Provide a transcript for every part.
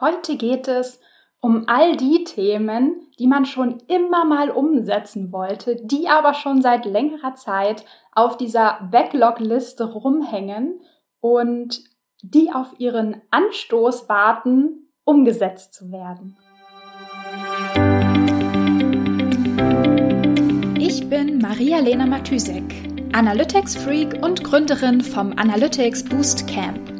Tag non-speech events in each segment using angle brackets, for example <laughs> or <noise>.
Heute geht es um all die Themen, die man schon immer mal umsetzen wollte, die aber schon seit längerer Zeit auf dieser Backlog-Liste rumhängen und die auf ihren Anstoß warten, umgesetzt zu werden. Ich bin Maria-Lena Matysek, Analytics-Freak und Gründerin vom Analytics Boost Camp.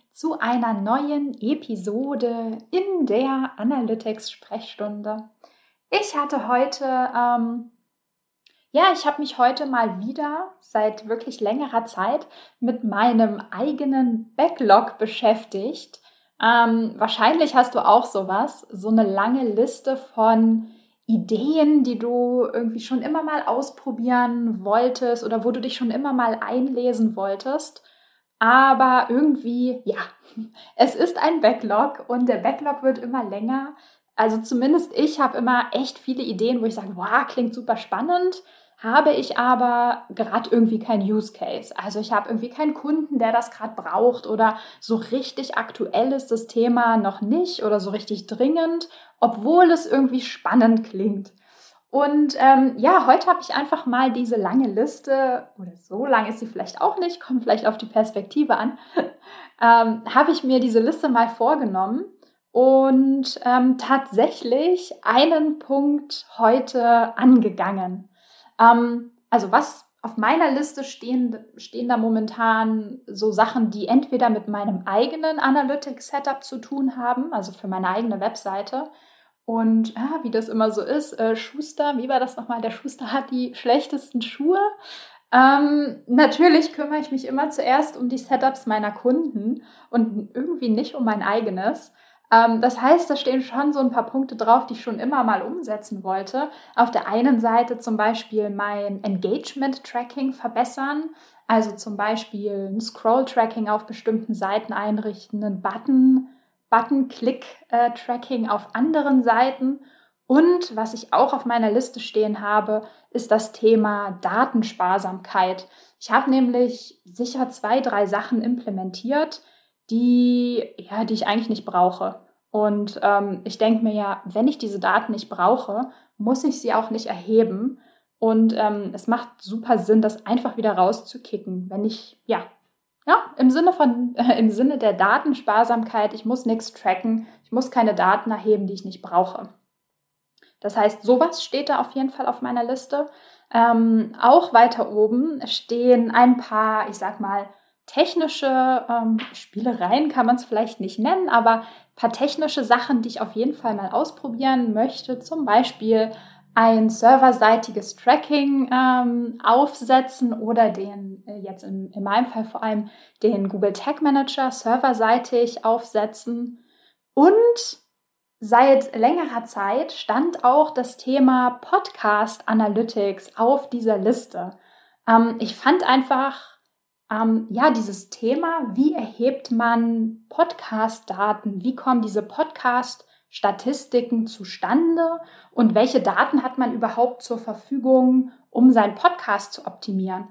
zu einer neuen Episode in der Analytics Sprechstunde. Ich hatte heute, ähm, ja, ich habe mich heute mal wieder seit wirklich längerer Zeit mit meinem eigenen Backlog beschäftigt. Ähm, wahrscheinlich hast du auch sowas, so eine lange Liste von Ideen, die du irgendwie schon immer mal ausprobieren wolltest oder wo du dich schon immer mal einlesen wolltest. Aber irgendwie, ja, <laughs> es ist ein Backlog und der Backlog wird immer länger. Also zumindest ich habe immer echt viele Ideen, wo ich sage, wow, klingt super spannend habe ich aber gerade irgendwie kein Use Case. Also ich habe irgendwie keinen Kunden, der das gerade braucht oder so richtig aktuell ist das Thema noch nicht oder so richtig dringend, obwohl es irgendwie spannend klingt. Und ähm, ja, heute habe ich einfach mal diese lange Liste, oder so lang ist sie vielleicht auch nicht, kommt vielleicht auf die Perspektive an, <laughs> ähm, habe ich mir diese Liste mal vorgenommen und ähm, tatsächlich einen Punkt heute angegangen. Ähm, also was auf meiner Liste stehen, stehen da momentan so Sachen, die entweder mit meinem eigenen Analytics-Setup zu tun haben, also für meine eigene Webseite. Und ah, wie das immer so ist, äh, Schuster, wie war das nochmal? Der Schuster hat die schlechtesten Schuhe. Ähm, natürlich kümmere ich mich immer zuerst um die Setups meiner Kunden und irgendwie nicht um mein eigenes. Ähm, das heißt, da stehen schon so ein paar Punkte drauf, die ich schon immer mal umsetzen wollte. Auf der einen Seite zum Beispiel mein Engagement-Tracking verbessern, also zum Beispiel ein Scroll-Tracking auf bestimmten Seiten einrichten, einen Button, Button-Click-Tracking auf anderen Seiten. Und was ich auch auf meiner Liste stehen habe, ist das Thema Datensparsamkeit. Ich habe nämlich sicher zwei, drei Sachen implementiert, die, ja, die ich eigentlich nicht brauche. Und ähm, ich denke mir ja, wenn ich diese Daten nicht brauche, muss ich sie auch nicht erheben. Und ähm, es macht super Sinn, das einfach wieder rauszukicken, wenn ich, ja, ja, im Sinne von, äh, im Sinne der Datensparsamkeit, ich muss nichts tracken, ich muss keine Daten erheben, die ich nicht brauche. Das heißt, sowas steht da auf jeden Fall auf meiner Liste. Ähm, auch weiter oben stehen ein paar, ich sag mal, technische ähm, Spielereien kann man es vielleicht nicht nennen, aber ein paar technische Sachen, die ich auf jeden Fall mal ausprobieren möchte. Zum Beispiel ein serverseitiges Tracking ähm, aufsetzen oder den, äh, jetzt in, in meinem Fall vor allem, den Google Tag Manager serverseitig aufsetzen. Und seit längerer Zeit stand auch das Thema Podcast Analytics auf dieser Liste. Ähm, ich fand einfach ähm, ja, dieses Thema, wie erhebt man Podcast-Daten? Wie kommen diese Podcast-Statistiken zustande? Und welche Daten hat man überhaupt zur Verfügung, um seinen Podcast zu optimieren?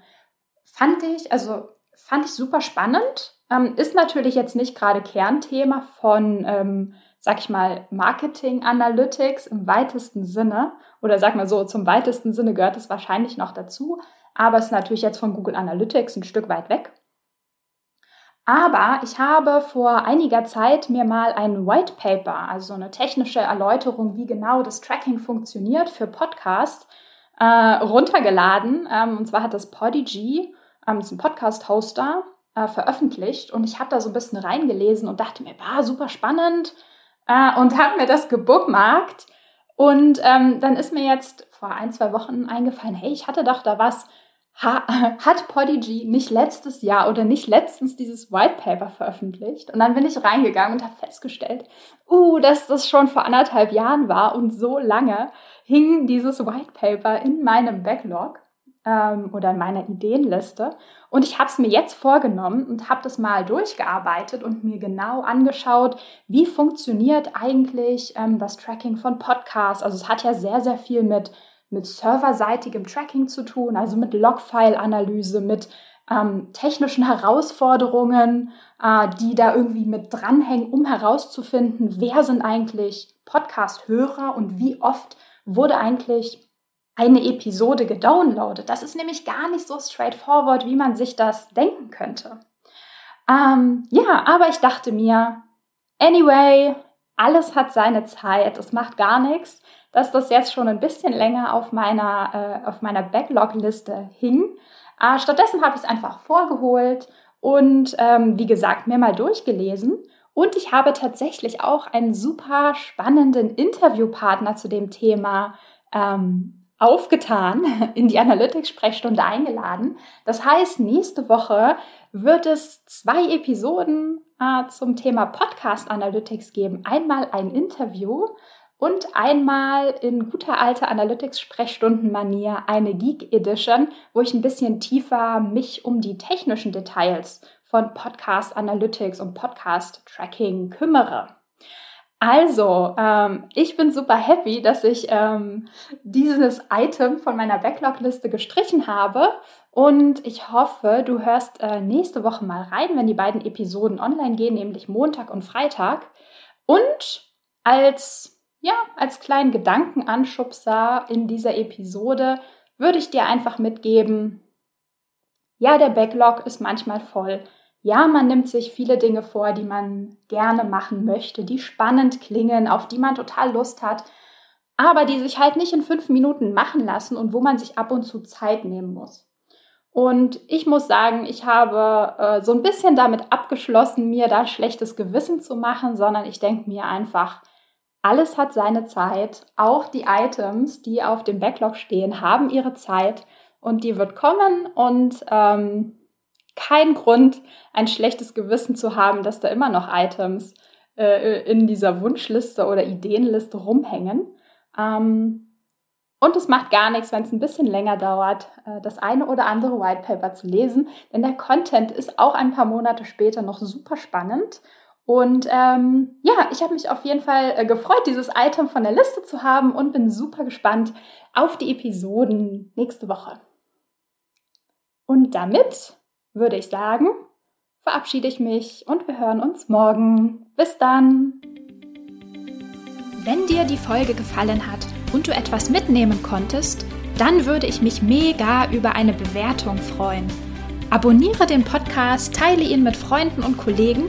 Fand ich, also fand ich super spannend. Ähm, ist natürlich jetzt nicht gerade Kernthema von, ähm, sag ich mal, Marketing Analytics im weitesten Sinne. Oder sag mal so, zum weitesten Sinne gehört es wahrscheinlich noch dazu aber es ist natürlich jetzt von Google Analytics ein Stück weit weg. Aber ich habe vor einiger Zeit mir mal ein White Paper, also eine technische Erläuterung, wie genau das Tracking funktioniert für Podcast, äh, runtergeladen. Ähm, und zwar hat das Podigy, ähm, das ist ein Podcast-Hoster, äh, veröffentlicht. Und ich habe da so ein bisschen reingelesen und dachte mir, war super spannend äh, und habe mir das gebookmarkt. Und ähm, dann ist mir jetzt vor ein, zwei Wochen eingefallen, hey, ich hatte doch da was <laughs> hat Podigy nicht letztes Jahr oder nicht letztens dieses White Paper veröffentlicht? Und dann bin ich reingegangen und habe festgestellt, uh, dass das schon vor anderthalb Jahren war und so lange hing dieses White Paper in meinem Backlog ähm, oder in meiner Ideenliste. Und ich habe es mir jetzt vorgenommen und habe das mal durchgearbeitet und mir genau angeschaut, wie funktioniert eigentlich ähm, das Tracking von Podcasts. Also es hat ja sehr, sehr viel mit mit serverseitigem Tracking zu tun, also mit Logfile-Analyse, mit ähm, technischen Herausforderungen, äh, die da irgendwie mit dranhängen, um herauszufinden, wer sind eigentlich Podcast-Hörer und wie oft wurde eigentlich eine Episode gedownloadet. Das ist nämlich gar nicht so straightforward, wie man sich das denken könnte. Ähm, ja, aber ich dachte mir, anyway, alles hat seine Zeit, es macht gar nichts dass das jetzt schon ein bisschen länger auf meiner, äh, meiner Backlog-Liste hing. Äh, stattdessen habe ich es einfach vorgeholt und ähm, wie gesagt mir mal durchgelesen. Und ich habe tatsächlich auch einen super spannenden Interviewpartner zu dem Thema ähm, aufgetan, <laughs> in die Analytics-Sprechstunde eingeladen. Das heißt, nächste Woche wird es zwei Episoden äh, zum Thema Podcast Analytics geben. Einmal ein Interview und einmal in guter alter Analytics-Sprechstunden-Manier eine Geek Edition, wo ich ein bisschen tiefer mich um die technischen Details von Podcast Analytics und Podcast Tracking kümmere. Also, ähm, ich bin super happy, dass ich ähm, dieses Item von meiner Backlog-Liste gestrichen habe und ich hoffe, du hörst äh, nächste Woche mal rein, wenn die beiden Episoden online gehen, nämlich Montag und Freitag. Und als ja, als kleinen Gedankenanschubser in dieser Episode würde ich dir einfach mitgeben, ja, der Backlog ist manchmal voll. Ja, man nimmt sich viele Dinge vor, die man gerne machen möchte, die spannend klingen, auf die man total Lust hat, aber die sich halt nicht in fünf Minuten machen lassen und wo man sich ab und zu Zeit nehmen muss. Und ich muss sagen, ich habe äh, so ein bisschen damit abgeschlossen, mir da schlechtes Gewissen zu machen, sondern ich denke mir einfach, alles hat seine Zeit. Auch die Items, die auf dem Backlog stehen, haben ihre Zeit und die wird kommen und ähm, kein Grund, ein schlechtes Gewissen zu haben, dass da immer noch Items äh, in dieser Wunschliste oder Ideenliste rumhängen. Ähm, und es macht gar nichts, wenn es ein bisschen länger dauert, äh, das eine oder andere White Paper zu lesen, denn der Content ist auch ein paar Monate später noch super spannend und ähm, ja, ich habe mich auf jeden Fall äh, gefreut, dieses Item von der Liste zu haben und bin super gespannt auf die Episoden nächste Woche. Und damit würde ich sagen, verabschiede ich mich und wir hören uns morgen. Bis dann! Wenn dir die Folge gefallen hat und du etwas mitnehmen konntest, dann würde ich mich mega über eine Bewertung freuen. Abonniere den Podcast, teile ihn mit Freunden und Kollegen